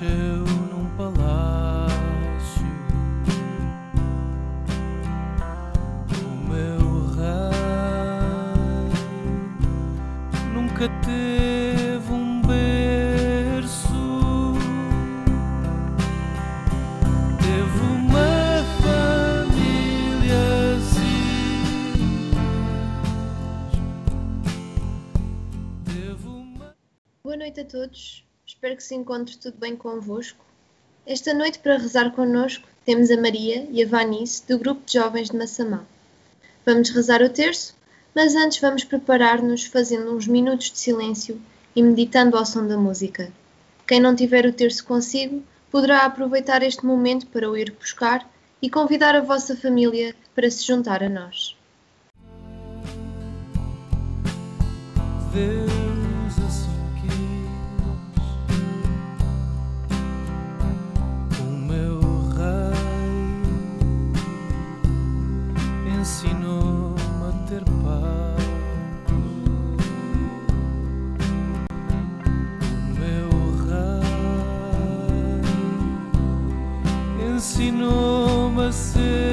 nasceu num palácio. O meu rei nunca teve um berço. Teve uma família simples. Teve uma. Boa noite a todos, espero que se encontre tudo bem convosco. Esta noite, para rezar connosco, temos a Maria e a Vanice do grupo de jovens de Massamá. Vamos rezar o terço, mas antes vamos preparar-nos fazendo uns minutos de silêncio e meditando ao som da música. Quem não tiver o terço consigo, poderá aproveitar este momento para o ir buscar e convidar a vossa família para se juntar a nós. Deus ensinou-me a ser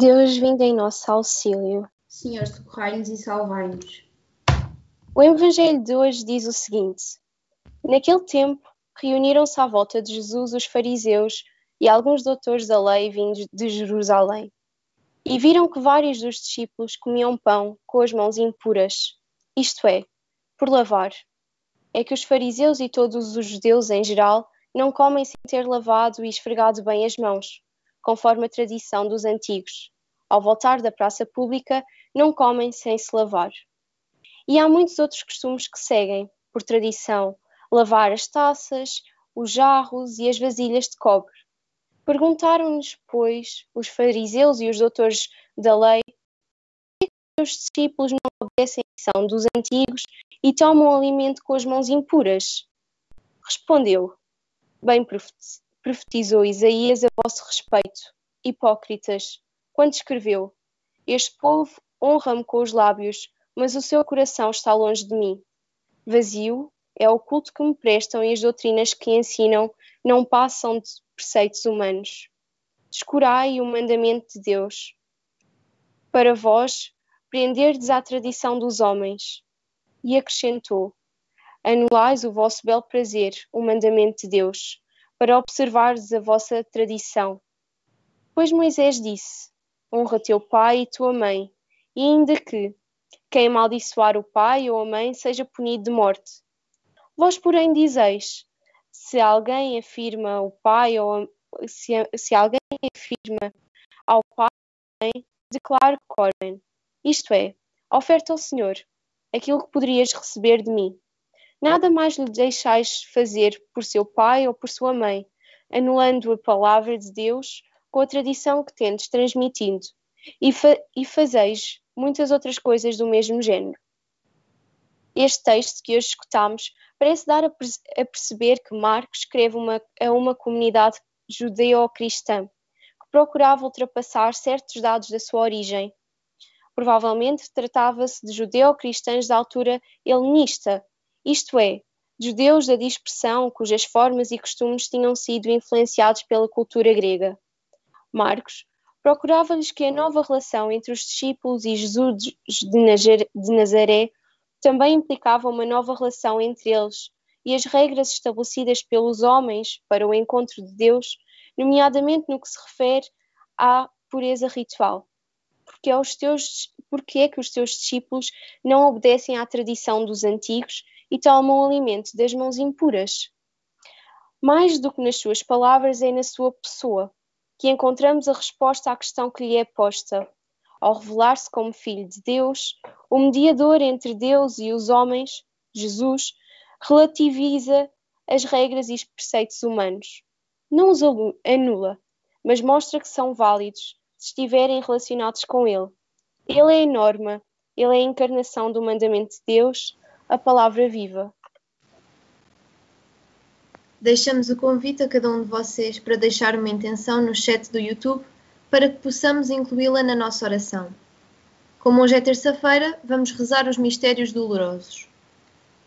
Deus vindo em nosso auxílio. Senhor, socorrai-nos e salvai-nos. O Evangelho de hoje diz o seguinte: Naquele tempo, reuniram-se à volta de Jesus os fariseus e alguns doutores da lei vindos de Jerusalém. E viram que vários dos discípulos comiam pão com as mãos impuras, isto é, por lavar. É que os fariseus e todos os judeus em geral não comem sem ter lavado e esfregado bem as mãos, conforme a tradição dos antigos. Ao voltar da praça pública, não comem sem se lavar. E há muitos outros costumes que seguem, por tradição, lavar as taças, os jarros e as vasilhas de cobre. Perguntaram-nos, pois, os fariseus e os doutores da lei, por que os discípulos não obedecem à tradição dos antigos e tomam alimento com as mãos impuras? Respondeu, bem profeti- profetizou Isaías a vosso respeito, hipócritas, quando escreveu, este povo honra-me com os lábios, mas o seu coração está longe de mim. Vazio é o culto que me prestam e as doutrinas que ensinam não passam de preceitos humanos. Descurai o mandamento de Deus. Para vós, prenderdes à tradição dos homens. E acrescentou: Anulais o vosso belo prazer, o mandamento de Deus, para observardes a vossa tradição. Pois Moisés disse: Honra teu pai e tua mãe, e ainda que quem amaldiçoar o pai ou a mãe seja punido de morte. Vós, porém, dizeis: se alguém afirma o pai ou a- se, se alguém afirma ao pai ou à mãe, declaro corben, isto é, oferta ao Senhor aquilo que poderias receber de mim. Nada mais lhe deixais fazer por seu pai ou por sua mãe, anulando a palavra de Deus com a tradição que tendes transmitindo, e, fa e fazeis muitas outras coisas do mesmo género. Este texto que hoje escutamos parece dar a, a perceber que Marcos escreve uma, a uma comunidade judeo-cristã que procurava ultrapassar certos dados da sua origem. Provavelmente tratava-se de judeo-cristãos da altura helenista, isto é, judeus da dispersão cujas formas e costumes tinham sido influenciados pela cultura grega. Marcos procurava-lhes que a nova relação entre os discípulos e Jesus de Nazaré também implicava uma nova relação entre eles e as regras estabelecidas pelos homens para o encontro de Deus, nomeadamente no que se refere à pureza ritual. Porque, aos teus, porque é que os teus discípulos não obedecem à tradição dos antigos e tomam alimento das mãos impuras? Mais do que nas suas palavras, é na sua pessoa que encontramos a resposta à questão que lhe é posta ao revelar-se como Filho de Deus, o mediador entre Deus e os homens, Jesus, relativiza as regras e os preceitos humanos. Não os anula, mas mostra que são válidos se estiverem relacionados com Ele. Ele é a norma, Ele é a encarnação do mandamento de Deus, a palavra viva. Deixamos o convite a cada um de vocês para deixar uma intenção no chat do YouTube para que possamos incluí-la na nossa oração. Como hoje é terça-feira, vamos rezar os mistérios dolorosos.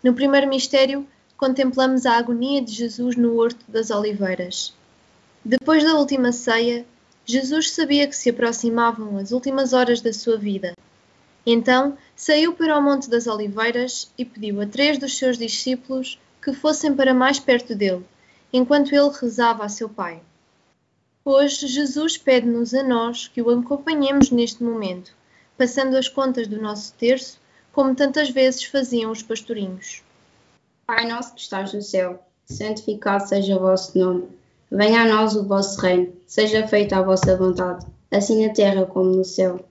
No primeiro mistério, contemplamos a agonia de Jesus no Horto das Oliveiras. Depois da última ceia, Jesus sabia que se aproximavam as últimas horas da sua vida. Então saiu para o Monte das Oliveiras e pediu a três dos seus discípulos que fossem para mais perto dele, enquanto ele rezava a seu Pai. Hoje, Jesus pede-nos a nós que o acompanhemos neste momento, passando as contas do nosso terço, como tantas vezes faziam os pastorinhos. Pai nosso que estás no céu, santificado seja o vosso nome. Venha a nós o vosso reino, seja feita a vossa vontade, assim na terra como no céu.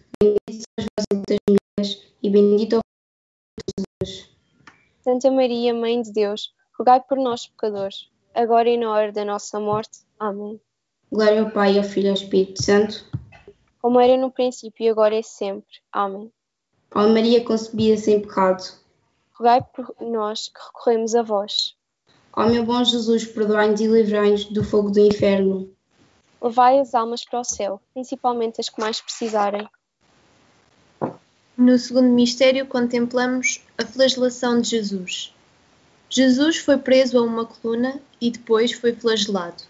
Bendito sois vós entre as mulheres, e bendito é o fruto de Jesus. Santa Maria, Mãe de Deus, rogai por nós, pecadores, agora e na hora da nossa morte. Amém. Glória ao Pai, ao Filho e ao Espírito Santo. Como era no princípio e agora é sempre. Amém. Ó Maria concebida sem pecado. Rogai por nós que recorremos a vós. Ó meu bom Jesus, perdoai-nos e livrai-nos do fogo do inferno. Levai as almas para o céu, principalmente as que mais precisarem. No segundo mistério, contemplamos a flagelação de Jesus. Jesus foi preso a uma coluna e depois foi flagelado.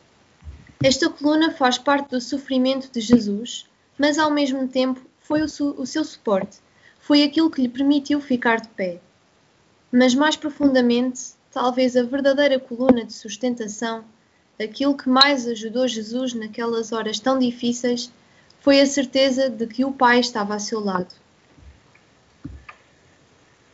Esta coluna faz parte do sofrimento de Jesus, mas ao mesmo tempo foi o, su o seu suporte, foi aquilo que lhe permitiu ficar de pé. Mas mais profundamente, talvez a verdadeira coluna de sustentação, aquilo que mais ajudou Jesus naquelas horas tão difíceis, foi a certeza de que o Pai estava a seu lado.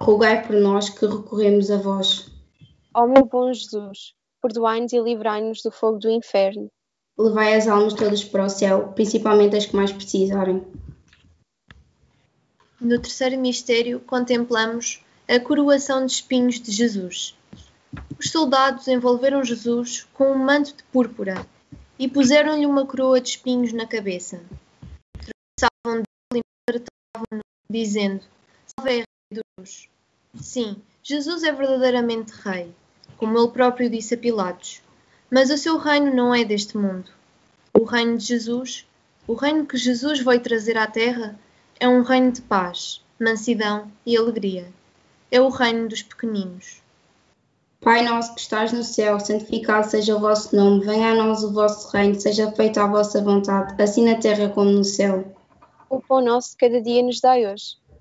Rogai por nós que recorremos a vós. Ó meu bom Jesus, perdoai-nos e livrai-nos do fogo do inferno. Levai as almas todas para o céu, principalmente as que mais precisarem. No terceiro mistério, contemplamos a coroação de espinhos de Jesus. Os soldados envolveram Jesus com um manto de púrpura e puseram-lhe uma coroa de espinhos na cabeça. Tratavam dele e tratavam dizendo: Salve dos Sim, Jesus é verdadeiramente Rei, como ele próprio disse a Pilatos. Mas o seu reino não é deste mundo. O reino de Jesus, o reino que Jesus veio trazer à terra, é um reino de paz, mansidão e alegria. É o reino dos pequeninos. Pai nosso que estás no céu, santificado seja o vosso nome, venha a nós o vosso reino, seja feita a vossa vontade, assim na terra como no céu. O pão nosso cada dia nos dai hoje.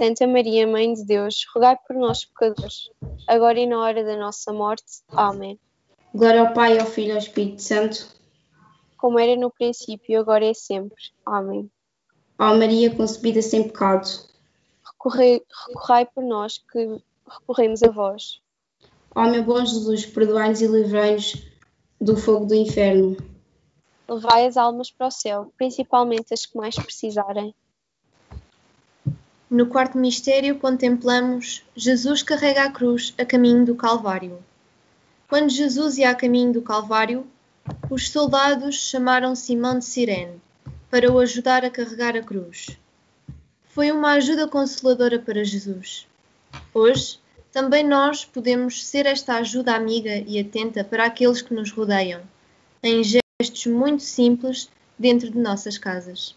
Santa Maria, Mãe de Deus, rogai por nós, pecadores, agora e na hora da nossa morte. Amém. Glória ao Pai, ao Filho e ao Espírito Santo. Como era no princípio, agora e sempre. Amém. Ó Maria, concebida sem pecado. Recorrei, recorrai por nós que recorremos a vós. Ó meu bom Jesus, perdoai-nos e livrai-nos do fogo do inferno. Levai as almas para o céu, principalmente as que mais precisarem. No quarto mistério contemplamos Jesus carrega a cruz a caminho do Calvário. Quando Jesus ia a caminho do Calvário, os soldados chamaram Simão de Cirene para o ajudar a carregar a cruz. Foi uma ajuda consoladora para Jesus. Hoje, também nós podemos ser esta ajuda amiga e atenta para aqueles que nos rodeiam, em gestos muito simples dentro de nossas casas.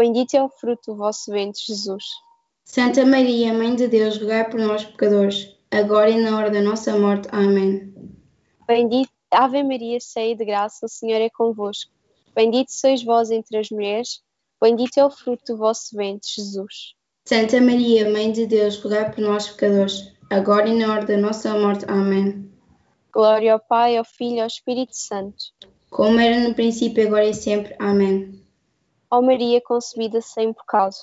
bendito é o fruto do vosso ventre, Jesus. Santa Maria, Mãe de Deus, rogai por nós, pecadores, agora e na hora da nossa morte. Amém. Bendito, Ave Maria, cheia de graça, o Senhor é convosco. Bendito sois vós entre as mulheres, bendito é o fruto do vosso ventre, Jesus. Santa Maria, Mãe de Deus, rogai por nós, pecadores, agora e na hora da nossa morte. Amém. Glória ao Pai, ao Filho e ao Espírito Santo. Como era no princípio, agora e sempre. Amém. Ó Maria concebida sem pecado.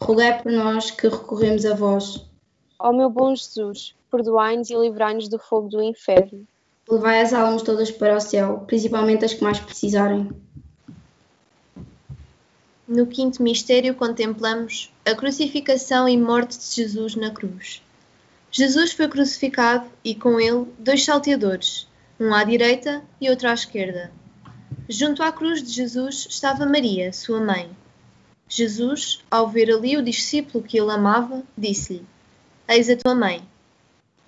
Rogai por nós que recorremos a vós. Ó meu bom Jesus, perdoai-nos e livrai-nos do fogo do inferno. Levai as almas todas para o céu, principalmente as que mais precisarem. No quinto mistério contemplamos a crucificação e morte de Jesus na cruz. Jesus foi crucificado e com ele dois salteadores, um à direita e outro à esquerda. Junto à cruz de Jesus estava Maria, sua mãe. Jesus, ao ver ali o discípulo que ele amava, disse-lhe: Eis a tua mãe.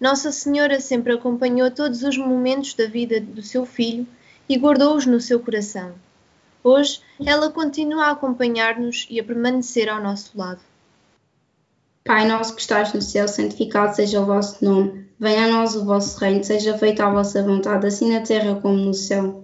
Nossa Senhora sempre acompanhou todos os momentos da vida do seu filho e guardou-os no seu coração. Hoje, ela continua a acompanhar-nos e a permanecer ao nosso lado. Pai nosso que estás no céu, santificado seja o vosso nome. Venha a nós o vosso reino, seja feita a vossa vontade, assim na terra como no céu.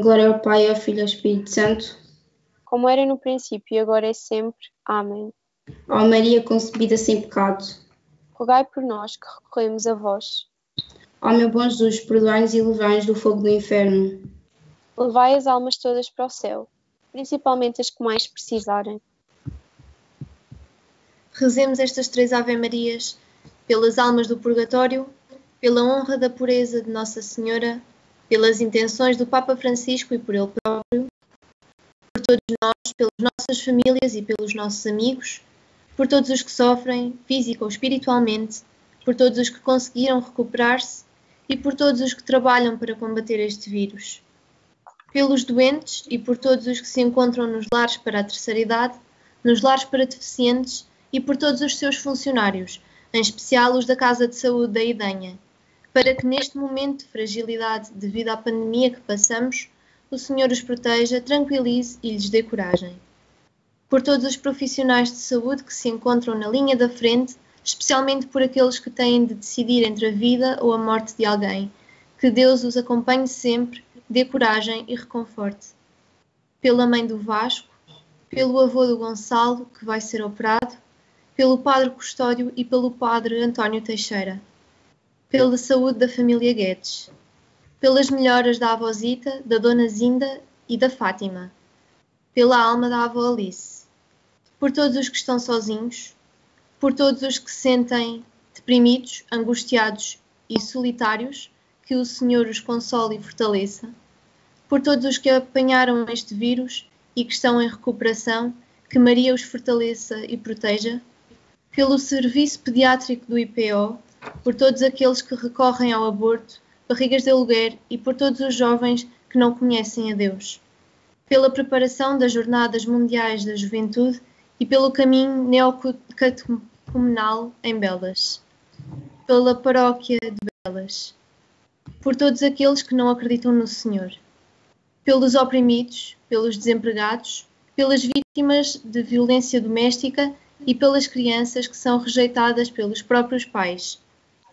Glória ao Pai, ao Filho e ao Espírito Santo. Como era no princípio e agora é sempre. Amém. Ó Maria concebida sem pecado. Rogai por nós que recorremos a vós. Ó meu bom Jesus, perdoai-nos e livrai-nos do fogo do inferno. Levai as almas todas para o céu, principalmente as que mais precisarem. Rezemos estas três Ave-Marias pelas almas do purgatório, pela honra da pureza de Nossa Senhora, pelas intenções do Papa Francisco e por ele próprio, por todos nós, pelas nossas famílias e pelos nossos amigos, por todos os que sofrem, física ou espiritualmente, por todos os que conseguiram recuperar-se e por todos os que trabalham para combater este vírus. Pelos doentes e por todos os que se encontram nos lares para a terceira idade, nos lares para deficientes e por todos os seus funcionários, em especial os da Casa de Saúde da Idanha, para que neste momento de fragilidade devido à pandemia que passamos, o Senhor os proteja, tranquilize e lhes dê coragem. Por todos os profissionais de saúde que se encontram na linha da frente, especialmente por aqueles que têm de decidir entre a vida ou a morte de alguém, que Deus os acompanhe sempre, dê coragem e reconforte. Pela mãe do Vasco, pelo avô do Gonçalo, que vai ser operado, pelo padre Custódio e pelo padre António Teixeira, pela saúde da família Guedes, pelas melhoras da avózita, da dona Zinda e da Fátima, pela alma da avó Alice, por todos os que estão sozinhos, por todos os que se sentem deprimidos, angustiados e solitários, que o Senhor os console e fortaleça, por todos os que apanharam este vírus e que estão em recuperação, que Maria os fortaleça e proteja, pelo serviço pediátrico do IPO, por todos aqueles que recorrem ao aborto, barrigas de aluguer e por todos os jovens que não conhecem a Deus, pela preparação das Jornadas Mundiais da Juventude e pelo caminho neocatecumenal em Belas, pela paróquia de Belas, por todos aqueles que não acreditam no Senhor, pelos oprimidos, pelos desempregados, pelas vítimas de violência doméstica e pelas crianças que são rejeitadas pelos próprios pais,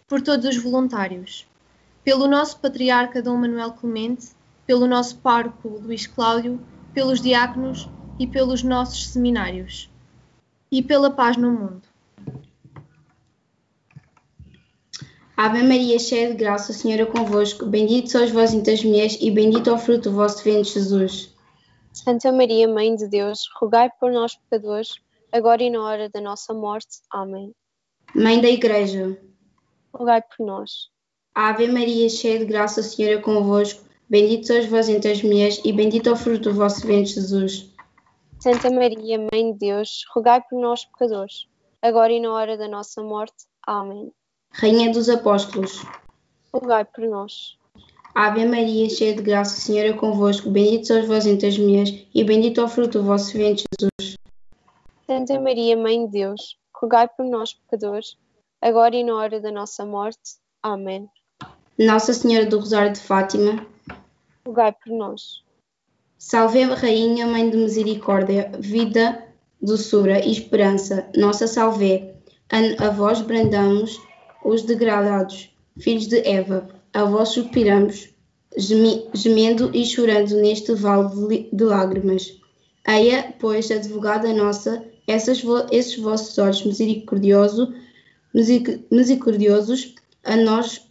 por todos os voluntários, pelo nosso patriarca Dom Manuel Clemente, pelo nosso pároco Luís Cláudio, pelos diáconos e pelos nossos seminários, e pela paz no mundo. Ave Maria, cheia de graça, o Senhor é convosco. Bendito sois vós entre as mulheres, e bendito é o fruto do vosso ventre, Jesus. Santa Maria, Mãe de Deus, rogai por nós, pecadores, agora e na hora da nossa morte. Amém. Mãe da Igreja, Rogai por nós. Ave Maria, cheia de graça, o Senhor é convosco. Bendito sois vós entre as mulheres, e bendito é o fruto do vosso ventre, Jesus. Santa Maria, Mãe de Deus, rogai por nós, pecadores, agora e na hora da nossa morte. Amém. Rainha dos Apóstolos, Rogai por nós. Ave Maria, cheia de graça, o Senhor é convosco. Bendito sois vós entre as mulheres, e bendito é o fruto do vosso ventre, Jesus. Santa Maria, Mãe de Deus, rogai por nós, pecadores, agora e na hora da nossa morte. Amém. Nossa Senhora do Rosário de Fátima, Rogai por nós. Salve Rainha, Mãe de Misericórdia, vida, doçura e esperança, nossa salve. A, vós brandamos os degradados, filhos de Eva, a vós suspiramos, gemendo e chorando neste vale de, lágrimas. Eia, pois, advogada nossa, essas esses vossos olhos misericordioso, miseric- misericordiosos a nós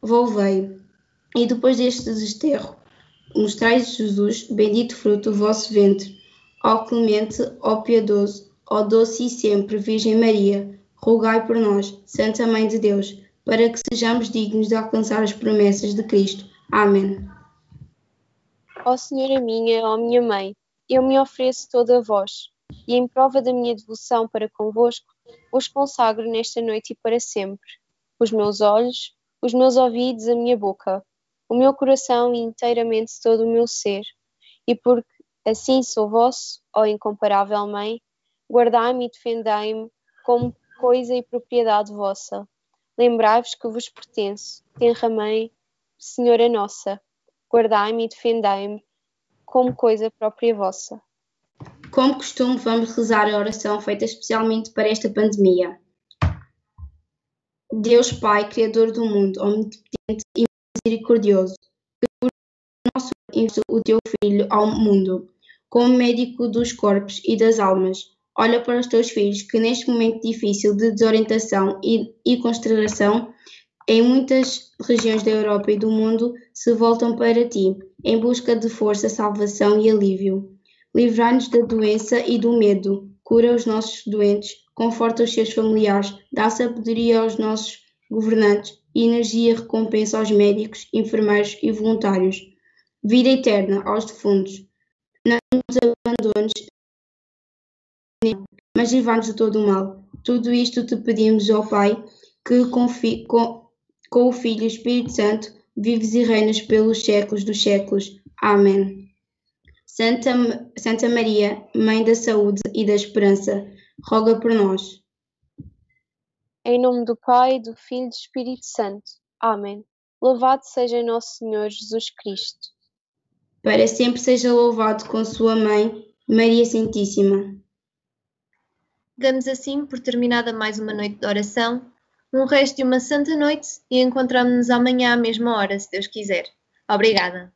volvei. E depois deste desterro, mostrai Jesus, bendito fruto do vosso ventre. Ó clemente, ó piedoso, ó doce e sempre Virgem Maria, rogai por nós, Santa Mãe de Deus, para que sejamos dignos de alcançar as promessas de Cristo. Amém. Ó Senhora minha, ó minha Mãe, eu me ofereço toda a vós, e em prova da minha devoção para convosco, vos consagro nesta noite e para sempre os meus olhos, os meus ouvidos, a minha boca, o meu coração e inteiramente todo o meu ser. E porque assim sou vosso, ó incomparável Mãe, guardai-me e defendei-me como coisa e propriedade vossa. Lembrai-vos que vos pertenço, tenra Mãe, Senhora nossa, guardai-me e defendei-me como coisa própria vossa. Como costume, vamos rezar a oração feita especialmente para esta pandemia. Deus Pai, Criador do mundo, omnipotente e misericordioso, que por nosso enviou o teu Filho ao mundo, como médico dos corpos e das almas, olha para os teus filhos que neste momento difícil de desorientação e, e consternação, em muitas regiões da Europa e do mundo, se voltam para ti, em busca de força, salvação e alívio. Livrai-nos da doença e do medo, cura os nossos doentes, conforta os seus familiares, dá sabedoria aos nossos governantes e energia e recompensa aos médicos, enfermeiros e voluntários. Vida eterna aos defuntos. Não nos abandones, mas livra-nos de todo o mal. Tudo isto te pedimos, ó Pai, que com, com o Filho e o Espírito Santo vives e reinas pelos séculos dos séculos. Amém. Santa, Santa Maria, Mãe da Saúde e da Esperança, roga por nós. Em nome do Pai, do Filho e do Espírito Santo. Amém. Louvado seja nosso Senhor Jesus Cristo. Para sempre seja louvado com sua Mãe, Maria Santíssima. Damos assim por terminada mais uma noite de oração, um resto de uma santa noite e encontramos-nos amanhã à mesma hora, se Deus quiser. Obrigada.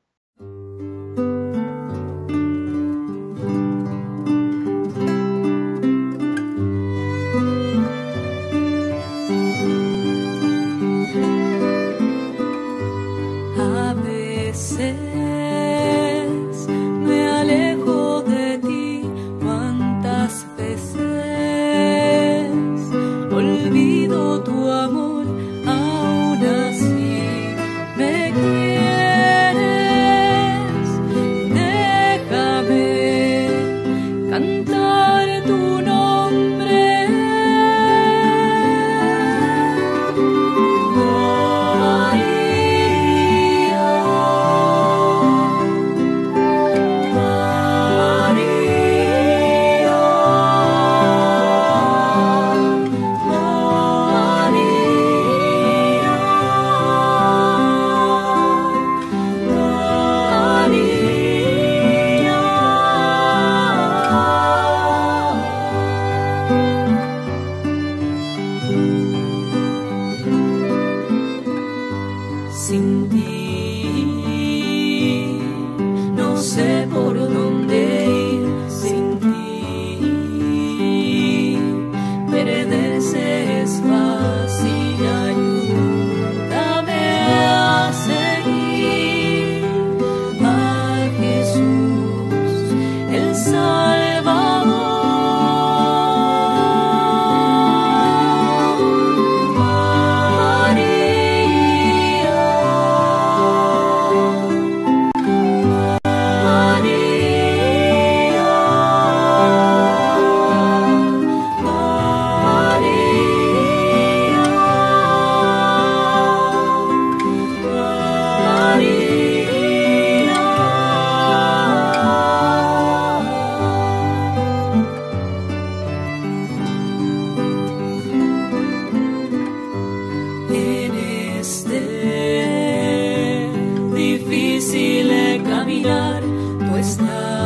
caminar, tú estás. Pues